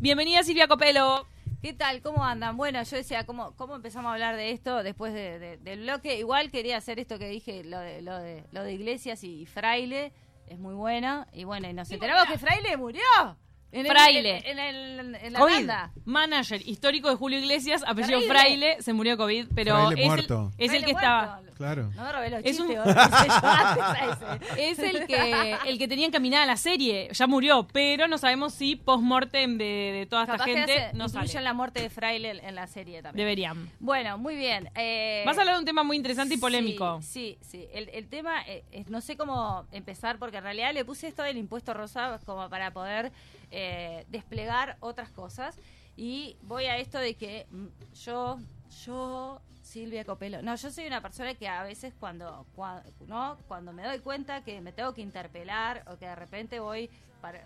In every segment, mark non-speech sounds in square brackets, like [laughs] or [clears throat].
Bienvenida Silvia Copelo. ¿Qué tal? ¿Cómo andan? Bueno, yo decía, ¿cómo, cómo empezamos a hablar de esto después de- de- del bloque? Igual quería hacer esto que dije, lo de, lo de, lo de Iglesias y Fraile, es muy buena. Y bueno, y nos enteramos que Fraile murió. En el- Fraile. en, el- en la COVID. banda. Manager histórico de Julio Iglesias, apellido Terrible. Fraile, se murió de COVID, pero Fraile es, muerto. El, es el Fraile que estaba. muerto. Claro. No me robé los Es un- chistes, vos, que sé yo antes a ese. Es el que el que tenía encaminada la serie, ya murió, pero no sabemos si post-mortem de, de toda esta que gente hace- no incluyen la muerte de Fraile en, en la serie también. Deberían. Bueno, muy bien. eh, Vas a hablar de un tema muy interesante y polémico. Sí, sí. sí. El, el tema, eh, es- no sé cómo empezar, porque en realidad le puse esto del impuesto rosa como para poder eh, desplegar otras cosas. Y voy a esto de que mm, yo, yo, Silvia Copelo, no, yo soy una persona que a veces cuando, cua- no, cuando me doy cuenta que me tengo que interpelar o que de repente voy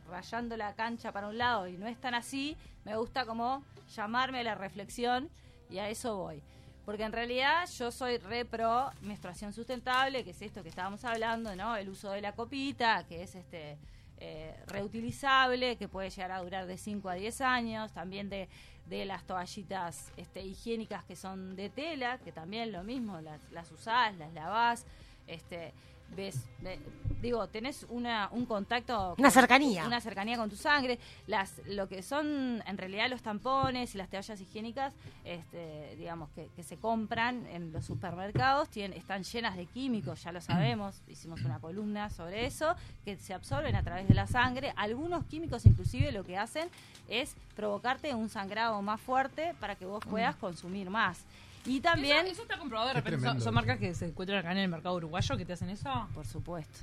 rayando la cancha para un lado y no es tan así, me gusta como llamarme a la reflexión y a eso voy. Porque en realidad yo soy re pro menstruación sustentable, que es esto que estábamos hablando, ¿no? El uso de la copita, que es este eh, reutilizable, que puede llegar a durar de 5 a 10 años, también de, de las toallitas este, higiénicas que son de tela, que también lo mismo, las, las usás, las lavás, este, ves, ve- digo, tenés una, un contacto... Una cercanía. Una cercanía con tu sangre. Las, lo que son en realidad los tampones y las toallas higiénicas, este, digamos, que, que se compran en los supermercados, tienen, están llenas de químicos, ya lo [clears throat] sabemos, hicimos una columna sobre eso, que se absorben a través de la sangre. Algunos químicos inclusive lo que hacen es provocarte un sangrado más fuerte para que vos puedas consumir más. Y también... ¿Eso, eso está comprobado de repente. ¿Son, tremendo. son marcas que se encuentran acá en el mercado uruguayo que te hacen eso? Por supuesto.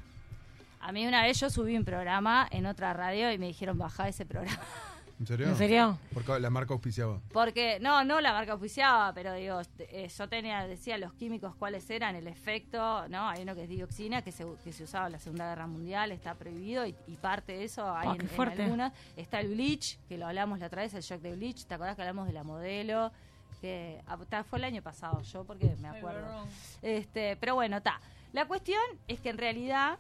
A mí una vez yo subí un programa en otra radio y me dijeron bajar ese programa. ¿En serio? ¿En serio? Porque la marca auspiciaba. Porque, no, no la marca oficiaba, pero digo, eh, yo tenía, decía los químicos cuáles eran, el efecto, ¿no? Hay uno que es dioxina, que se, que se usaba en la Segunda Guerra Mundial, está prohibido y, y parte de eso hay Ah, en, en algunas. Está el bleach, que lo hablamos la otra vez, el shock de bleach, ¿te acordás que hablamos de la modelo? Que ah, ta, fue el año pasado, yo porque me acuerdo. Este, pero bueno, está. La cuestión es que en realidad,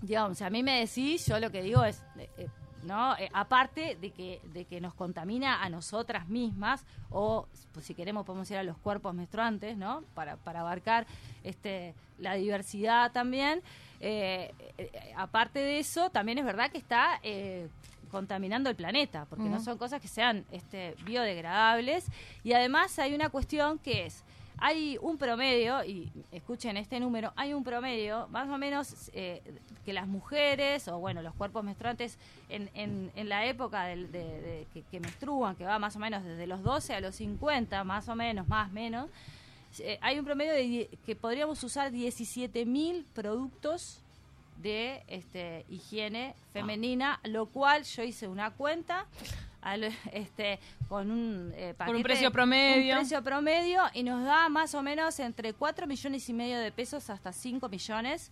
digamos, si a mí me decís, yo lo que digo es, eh, eh, ¿no? Eh, aparte de que, de que nos contamina a nosotras mismas, o pues, si queremos podemos ir a los cuerpos menstruantes, ¿no? Para, para abarcar este, la diversidad también. Eh, aparte de eso, también es verdad que está contaminando el planeta, porque no son cosas que sean este, biodegradables. Y además hay una cuestión que es, hay un promedio, y escuchen este número, hay un promedio más o menos eh, que las mujeres, o bueno, los cuerpos menstruantes en, en, en la época del- de, de- que, que menstruan, que va más o menos desde los 12 a los 50, más o menos, más o menos, eh, hay un promedio de que podríamos usar 17.000 productos de este, higiene femenina, lo cual yo hice una cuenta al- este, con un eh, paquete, precio promedio. un precio promedio y nos da más o menos entre 4 millones y medio de pesos hasta 5 millones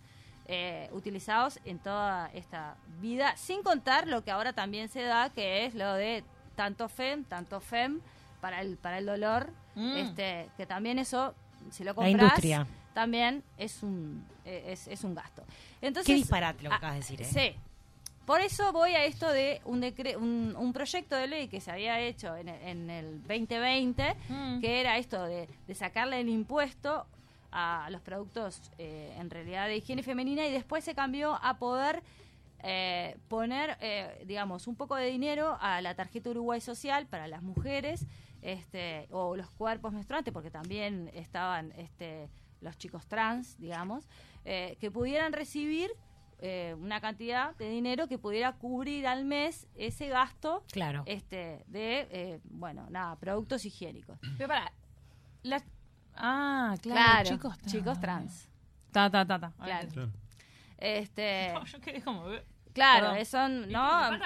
eh, utilizados en toda esta vida, sin contar lo que ahora también se da, que es lo de tanto FEM, tanto FEM para el, para el dolor, Mm. este, que también eso, si lo La compras, industria. También es un, eh, es, es un gasto. Entonces, Qué disparate lo que ah, acabas de decir, ¿eh? Sí. Por eso voy a esto de un, decre- un, un proyecto de ley que se había hecho en, el- en el 2020, Mm. que era esto de, de sacarle el impuesto a los productos eh, en realidad de higiene femenina y después se cambió a poder eh, poner, eh, digamos, un poco de dinero a la tarjeta Uruguay Social para las mujeres este, o los cuerpos menstruantes, porque también estaban este, los chicos trans, digamos, eh, que pudieran recibir eh, una cantidad de dinero que pudiera cubrir al mes ese gasto Claro. este, de, eh, bueno, nada, productos higiénicos. Pero para. La... Ah, claro, Claro, chicos trans. chicos trans. Ta, ta, ta, ta. Claro. Este, [laughs] No, yo quedé como. Claro, perdón. son, ¿no? me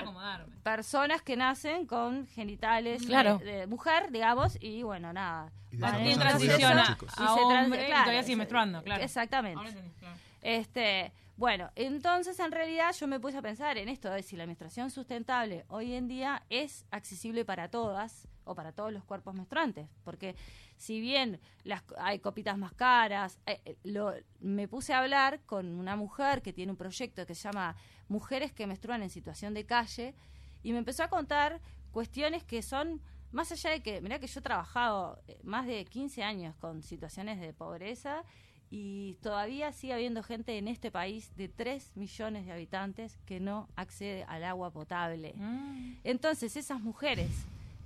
personas que nacen con genitales Claro. de, de mujer, digamos, y bueno, nada. Y Claro, van ¿quién en el transiciona y a trans- hombre y claro, todavía sigue se- menstruando, claro. Exactamente. Ahora entendí, claro. Este, bueno, entonces en realidad yo me puse a pensar en esto de si la menstruación sustentable hoy en día es accesible para todas o para todos los cuerpos menstruantes, porque si bien las, hay copitas más caras, eh, eh, lo, me puse a hablar con una mujer que tiene un proyecto que se llama Mujeres que menstruan en situación de calle y me empezó a contar cuestiones que son más allá de que, mirá que yo he trabajado eh, más de 15 años con situaciones de pobreza y todavía sigue habiendo gente en este país de 3 millones de habitantes que no accede al agua potable. Mm. Entonces esas mujeres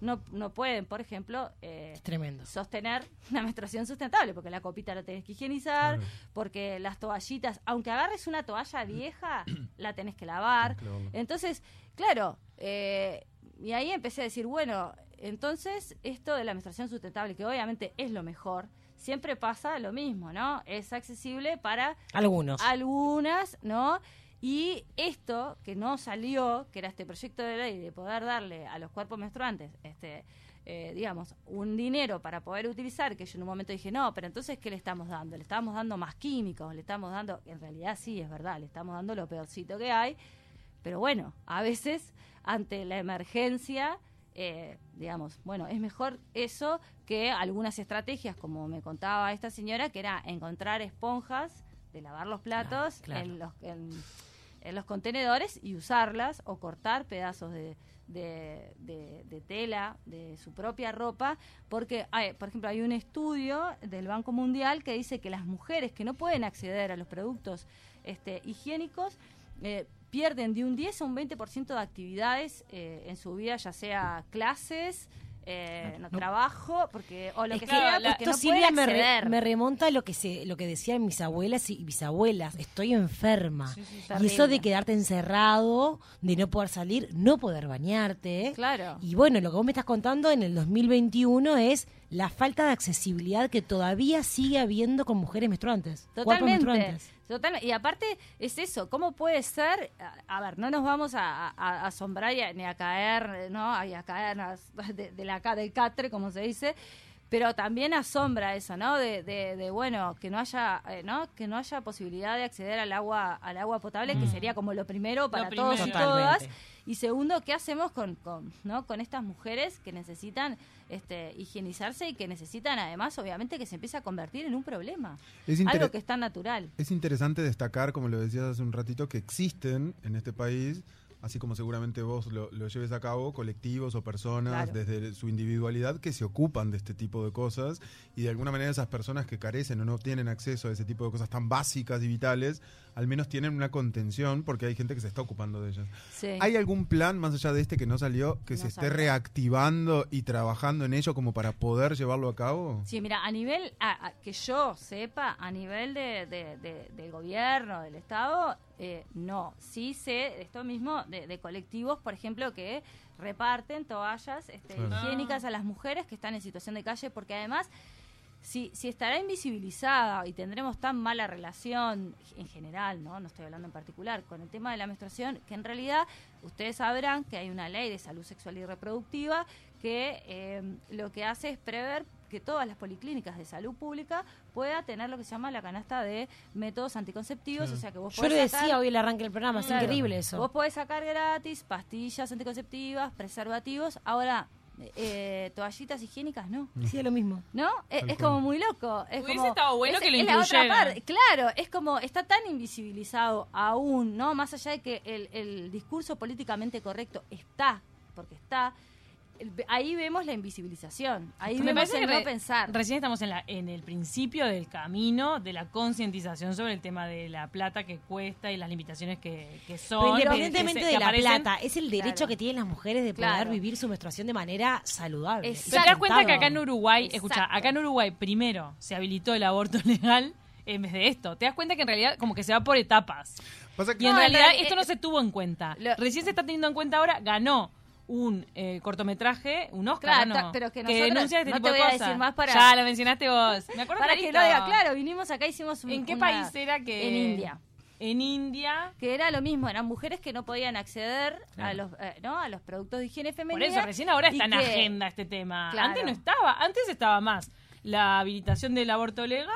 no, no pueden, por ejemplo, eh, Es tremendo. sostener una menstruación sustentable, porque la copita la tenés que higienizar, Claro. porque las toallitas, aunque agarres una toalla vieja, [clears throat] la tenés que lavar. Entonces, claro, eh, y ahí empecé a decir, bueno, entonces esto de la menstruación sustentable, que obviamente es lo mejor, siempre pasa lo mismo, ¿no? Es accesible para Algunos. algunas, ¿no? Y esto que no salió, que era este proyecto de ley de poder darle a los cuerpos menstruantes, este, eh, digamos, un dinero para poder utilizar, que yo en un momento dije, no, pero entonces, ¿qué le estamos dando? Le estamos dando más químicos, le estamos dando, en realidad sí, es verdad, le estamos dando lo peorcito que hay, pero bueno, a veces ante la emergencia, eh, digamos, bueno, es mejor eso que algunas estrategias, como me contaba esta señora, que era encontrar esponjas de lavar los platos Claro, claro. En, los, en, en los contenedores y usarlas o cortar pedazos de, de, tela de su propia ropa, porque, hay, por ejemplo, hay un estudio del Banco Mundial que dice que las mujeres que no pueden acceder a los productos este, higiénicos eh, pierden de un 10 a un 20% de actividades eh, en su vida, ya sea clases, eh, no, trabajo, porque o lo Es que que sea, la- porque esto no Silvia pueden me, re- me remonta a lo que se, lo que decían mis abuelas y bisabuelas. Estoy enferma. Sí, sí, sí. Y eso de quedarte encerrado, de no poder salir, no poder bañarte. Claro. Y bueno, lo que vos me estás contando en el 2021 es la falta de accesibilidad que todavía sigue habiendo con mujeres menstruantes. Totalmente. menstruantes. Totalmente. Y aparte es eso, ¿cómo puede ser? A, ver, no nos vamos a, a- asombrar y ni a caer, ¿no? Y a caer de, de la, del catre, como se dice. Pero también asombra eso, ¿no? De, de, de, bueno, que no haya, eh, ¿no? Que no haya posibilidad de acceder al agua, al agua potable, que sería como lo primero para primero. todos y Totalmente. todas. Y segundo, ¿qué hacemos con, con, ¿no? con estas mujeres que necesitan este, higienizarse y que necesitan además, obviamente, que se empiece a convertir en un problema? Es, Algo que es tan natural. es interesante destacar, como lo decías hace un ratito, que existen en este país, así como seguramente vos lo, lo lleves a cabo, colectivos o personas Claro. desde su individualidad que se ocupan de este tipo de cosas y de alguna manera esas personas que carecen o no tienen acceso a ese tipo de cosas tan básicas y vitales, al menos tienen una contención porque hay gente que se está ocupando de ellas. Sí. ¿Hay algún plan más allá de este que no salió que No se esté reactivando y trabajando en ello como para poder llevarlo a cabo? Sí, mira, a nivel, a- a- que yo sepa, a nivel de, de- de- del gobierno, del Estado, eh, no. Sí sé esto mismo de, de colectivos, por ejemplo, que reparten toallas este, Claro. higiénicas a las mujeres que están en situación de calle, porque además, si, si estará invisibilizada y tendremos tan mala relación en general, ¿no? no estoy hablando en particular, con el tema de la menstruación, que en realidad ustedes sabrán que hay una ley de salud sexual y reproductiva que eh, lo que hace es prever que todas las policlínicas de salud pública pueda tener lo que se llama la canasta de métodos anticonceptivos, o sea que vos Yo lo podés decía sacar- hoy el arranque del programa, es increíble eso. Vos podés sacar gratis pastillas anticonceptivas, preservativos, ahora eh, toallitas higiénicas no. Decía lo mismo. ¿No? Es, es como muy loco. Es Hubiese como, estado bueno es- que lo es la otra incluyeran. parte. Claro, es como está tan invisibilizado aún, ¿no? Más allá de que el, el discurso políticamente correcto está, porque está, ahí vemos la invisibilización. Ahí Me vemos parece el que no re- pensar. Recién estamos en, la, en el principio del camino de la concientización sobre el tema de la plata que cuesta y las limitaciones que, que son. Independientemente que se- de que la aparecen. plata, es el derecho Claro. que tienen las mujeres de poder Claro. vivir su menstruación de manera saludable. Exacto. Pero te das cuenta que acá en. Uruguay, Exacto. escucha, acá en Uruguay primero se habilitó el aborto [laughs] legal en vez de esto. Te das cuenta que en realidad como que se va por etapas. Pasa que- Y en No, realidad reali- esto no se tuvo en cuenta. Lo- Recién se está teniendo en cuenta ahora, ganó un eh, cortometraje, un Oscar, Claro, ¿no? pero que nosotros- denuncia este no tipo te de voy a cosas. decir más para- Ya, la mencionaste vos. Me acuerdo Para que lo diga, claro, vinimos acá, hicimos un, ¿En qué una- país era que...? En India. En India. que era lo mismo, eran mujeres que no podían acceder a los eh, ¿no? a los productos de higiene Por femenina. eso, recién ahora está en que- agenda este tema. Claro. Antes no estaba. Antes estaba más la habilitación del aborto legal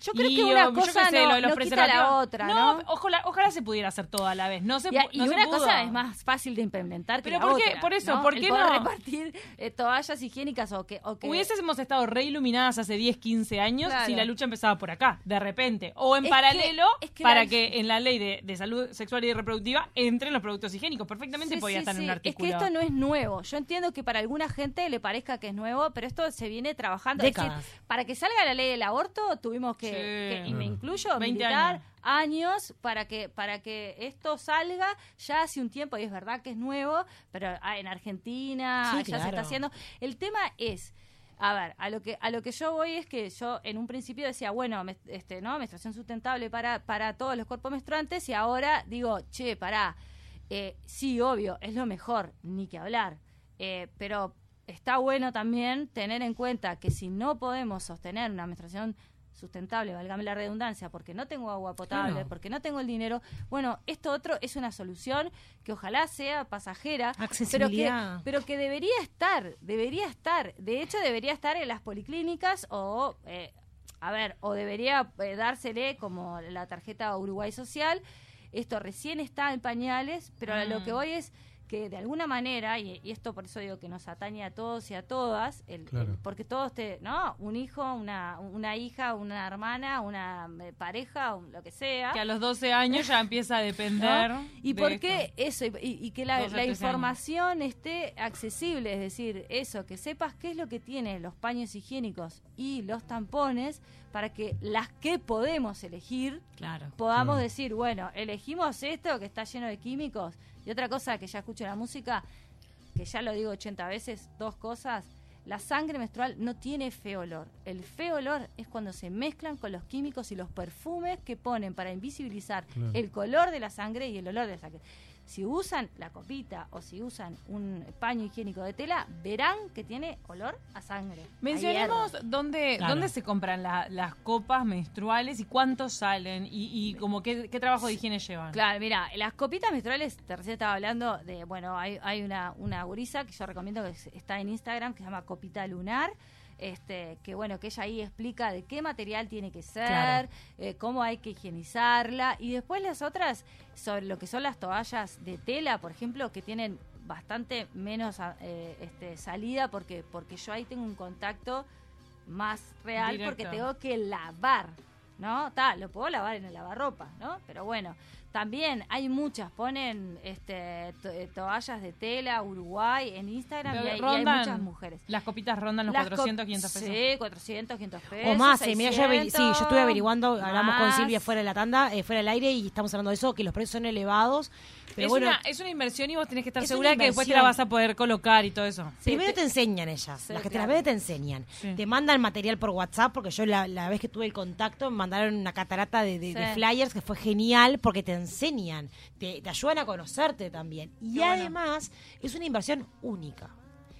Yo creo Y, que una cosa sé, no- lo no quita la otra, No, ¿no? Ojalá, ojalá se pudiera hacer todo a la vez. No se, Y, y no se una pudo. cosa es más fácil de implementar que Pero la ¿por qué? otra, Por eso. ¿por El qué poder no? repartir eh, toallas higiénicas o que, o que Hubiésemos estado re iluminadas hace 10, 15 años Claro. si la lucha empezaba por acá, de repente. O en Es paralelo, que- es que para la- que en la ley de, de salud sexual y reproductiva entren los productos higiénicos. Perfectamente Sí, podía sí, estar en un artículo. Es que esto no es nuevo. Yo entiendo que para alguna gente le parezca que es nuevo, pero esto se viene trabajando. Décadas. Para que salga la ley del aborto tuvimos que, Sí. que- y me incluyo, 20 militar años. años para que para que esto salga ya hace un tiempo y es verdad que es nuevo, pero ah, en Argentina Sí, ya se está haciendo. El tema es a ver, a lo que a lo que yo voy es que yo en un principio decía, bueno, me- este, ¿no? menstruación sustentable para para todos los cuerpos menstruantes y ahora digo, che, pará, eh, sí, obvio, es lo mejor, ni que hablar. Eh, pero está bueno también tener en cuenta que si no podemos sostener una menstruación sustentable, válgame la redundancia, porque no tengo agua potable, Claro. porque no tengo el dinero, bueno, esto otro es una solución que ojalá sea pasajera, pero que, pero que debería estar, debería estar, de hecho debería estar en las policlínicas o, eh, a ver, o debería eh, dársele como la tarjeta Uruguay Social, esto recién está en pañales, pero a lo Mm. que voy es que de alguna manera, y, y esto por eso digo que nos atañe a todos y a todas, el, Claro. el- porque todos te, ¿no? Un hijo, una, una hija, una hermana, una eh, pareja, un- lo que sea. Que a los 12 años ya empieza a [laughs] depender. ¿no? ¿Y de por esto. qué eso? Y, y que la, 12, la 13 información esté accesible, es decir, eso, que sepas qué es lo que tienen los paños higiénicos y los tampones para que las que podemos elegir Claro. podamos decir, bueno, elegimos esto que está lleno de químicos. Y otra cosa que ya escucho en la música, que ya lo digo 80 veces, dos cosas. La sangre menstrual no tiene feo olor. El feo olor es cuando se mezclan con los químicos y los perfumes que ponen para invisibilizar Claro. el color de la sangre y el olor de la sangre. Si usan la copita o si usan un paño higiénico de tela, verán que tiene olor a sangre. Mencionemos dónde, Claro. dónde se compran la- las copas menstruales y cuántos salen y, y como qué, qué trabajo de higiene llevan. Claro, mira, las copitas menstruales, te recién estaba hablando de, bueno, hay, hay una, una gurisa que yo recomiendo que es- está en Instagram, que se llama Copita Lunar, este, que bueno, que ella ahí explica de qué material tiene que ser, Claro. eh, cómo hay que higienizarla, y después las otras, sobre lo que son las toallas de tela, por ejemplo, que tienen bastante menos ah, eh, este, salida, porque, porque yo ahí tengo un contacto más real, porque tengo que lavar. ¿No? Ta, lo puedo lavar en el lavarropa, ¿no? Pero bueno, también hay muchas, ponen este to- eh, toallas de tela, Uruguay, en Instagram y hay, y hay Rondan- muchas mujeres. Las copitas rondan los Las 400, cop- 500 pesos. Sí, 400, 500 pesos. O más, eh, mira, yo sí, 600, yo estuve averiguando, hablamos con. Silvia fuera de la tanda, eh, fuera del aire, y estamos hablando de eso, que los precios son elevados. Pero es, bueno, una, es una inversión y vos tenés que estar Es segura que después te la vas a poder colocar y todo eso. Sí, primero te- te, enseñan ellas, Sí, las que te las ven te enseñan. Sí. Te mandan material por WhatsApp, porque yo la, la vez que tuve el contacto me mandaron una catarata de, de- de Sí. flyers que fue genial porque te enseñan, te, te ayudan a conocerte también. Y Qué bueno. además es una inversión única.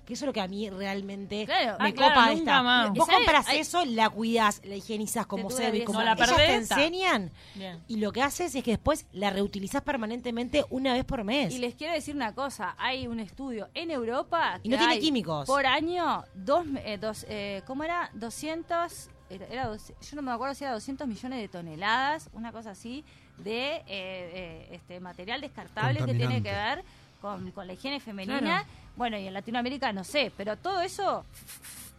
Que eso es lo que a mí realmente Claro. me Ah, claro, copa nunca esta. más. Vos compras Hay- eso, la cuidás, la higienizás como se dura debe, 10 como. No la ellas te enseñan. Bien. Y lo que haces es que después la reutilizás permanentemente una vez por mes. Y les quiero decir una cosa, hay un estudio en Europa Y que no tiene hay químicos. Por año, dos, eh, dos, eh, ¿cómo era? 200, era, era dos- yo no me acuerdo si era 200 millones de toneladas, una cosa así, de eh, eh, este material descartable que tiene que ver con, con la higiene femenina. Claro. Bueno, y en Latinoamérica no sé, pero todo eso,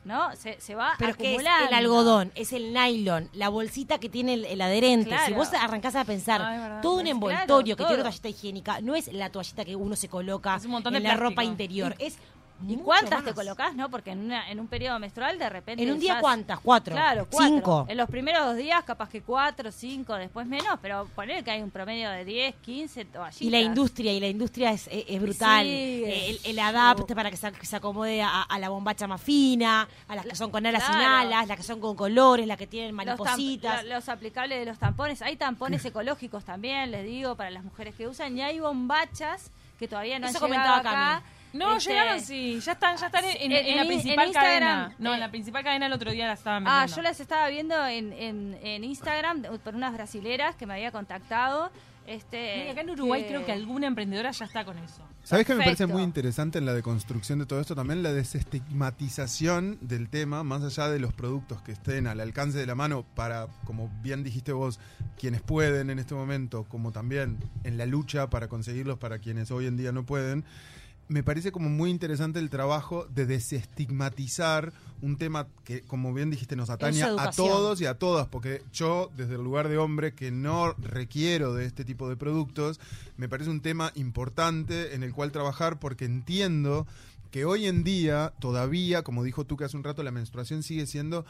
¿no? Se, se va Pero que es el algodón, es el nylon, la bolsita que tiene el, el adherente. Claro. Si vos arrancás a pensar verdad. todo un Pues envoltorio claro, que tiene una toallita higiénica, no es la toallita que uno se coloca un montón de en la plástico. ropa interior. es ¿Y mucho cuántas más. te colocas, no? Porque en, una, en un periodo menstrual de repente... En un día, usás- ¿cuántas? ¿Cuatro? Claro, cuatro. ¿Cinco? En los primeros dos días, capaz que cuatro, cinco, después menos, pero poner que hay un promedio de 10, 15 toallitas. Y la industria, y la industria es, es- es brutal. Sí, Eh, el, el adapte para que se, que se acomode a, a la bombacha más fina, a las que son con alas sin Claro. alas, las que son con colores, las que tienen Los, maripositas. lo- los aplicables de los tampones. Hay tampones [laughs] ecológicos también, les digo, para las mujeres que usan. Y hay bombachas que todavía no Eso han llegado comentaba acá. No, Este, llegaron sí, ya están, ya están en, en- en- en la principal cadena. No, eh, en la principal cadena el otro día las estaban Ah, vendiendo. yo las estaba viendo en, Instagram por unas brasileras que me había contactado. Este, Y acá en Uruguay creo que alguna emprendedora ya está con eso. ¿Sabes qué me parece muy interesante en la deconstrucción de todo esto? También la desestigmatización del tema, más allá de los productos que estén al alcance de la mano para, como bien dijiste vos, quienes pueden en este momento, como también en la lucha para conseguirlos para quienes hoy en día no pueden. Me parece como muy interesante el trabajo de desestigmatizar un tema que, como bien dijiste, nos atañe a todos y a todas, porque yo, desde el lugar de hombre que no requiero de este tipo de productos, me parece un tema importante en el cual trabajar porque entiendo que hoy en día todavía, como dijo tú que hace un rato, la menstruación sigue siendo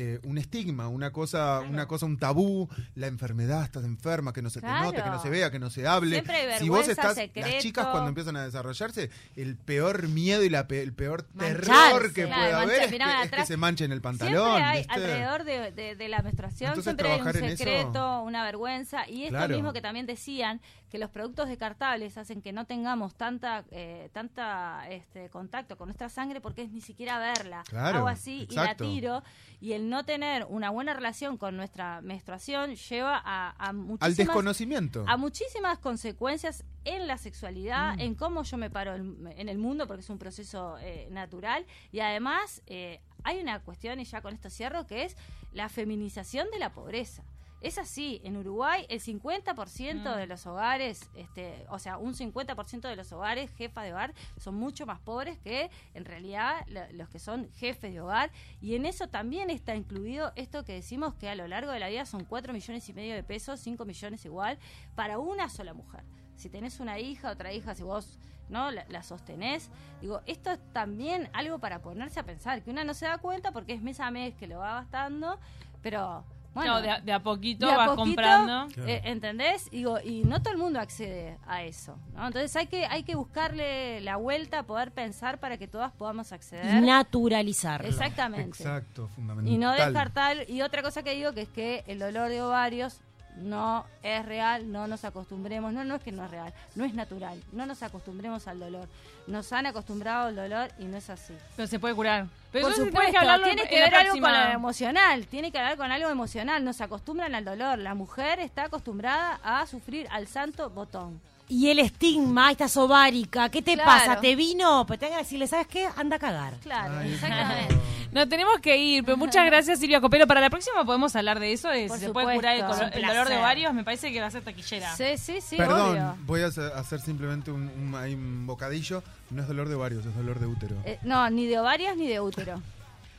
eh, un estigma, una cosa, una cosa, un tabú, la enfermedad, estás enferma, que no se te note, que no se vea, que no se hable. Siempre hay si vos vergüenza, estás, secreto. las chicas cuando empiezan a desarrollarse, el peor miedo y la pe- el peor terror que Claro, pueda mancha- haber es que, es que atrás. se manche en el Siempre pantalón. hay ¿viste? alrededor de, de- de la menstruación, Entonces, siempre hay un secreto, una vergüenza. Y esto mismo que también decían, que los productos descartables hacen que no tengamos tanta eh, tanta este, contacto con nuestra sangre porque es ni siquiera verla. Hago así exacto. y la tiro. Y el no tener una buena relación con nuestra menstruación lleva a, a Al muchísimas desconocimiento. a muchísimas consecuencias en la sexualidad, Mm. en cómo yo me paro en, en el mundo, porque es un proceso eh, natural. Y además eh, hay una cuestión, y ya con esto cierro, que es la feminización de la pobreza. Es así, en Uruguay el 50% Mm. de los hogares, este, o sea, un 50% de los hogares, jefas de hogar, son mucho más pobres que en realidad la- los que son jefes de hogar. Y en eso también está incluido esto que decimos que a lo largo de la vida son 4 millones y medio de pesos, 5 millones igual, para una sola mujer. Si tenés una hija, otra hija, si vos no la, la sostenés, digo, esto es también algo para ponerse a pensar, que una no se da cuenta porque es mes a mes que lo va gastando, pero bueno, no, de, a- de a poquito de a vas poquito, comprando. Claro. eh, ¿Entendés? Digo, y no todo el mundo accede a eso. ¿no? Entonces hay que, hay que buscarle la vuelta, poder pensar para que todas podamos acceder. Naturalizar. Exactamente. Exacto, fundamental. Y no descartar. Y otra cosa que digo que es que el dolor de ovarios no es real, no nos acostumbremos. No, no es que no es real, no es natural. No nos acostumbremos al dolor. Nos han acostumbrado al dolor y no es así. Pero se puede curar. Pero Por supuesto, que tiene en que ver algo con lo emocional, tiene que ver con algo emocional, nos acostumbran al dolor, la mujer está acostumbrada a sufrir al santo botón. Y el estigma, estás ovárica, ¿qué te Claro. pasa? ¿Te vino? Pues tengo que decirle, ¿sabes qué? Anda a cagar. Claro, Ay, exactamente. No tenemos que ir, pero muchas gracias Silvia Copelo. Para la próxima podemos hablar de eso, de si se puede curar el, dolor de ovarios. Me parece que va a ser taquillera. Sí, sí, sí, Perdón, obvio. voy a hacer simplemente un, un- ahí un bocadillo. No es dolor de varios, es dolor de útero. Eh, no, ni de ovarios ni de útero.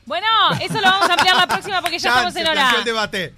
Bueno, eso lo vamos a ampliar la próxima porque ya Chan, estamos en hora. el debate.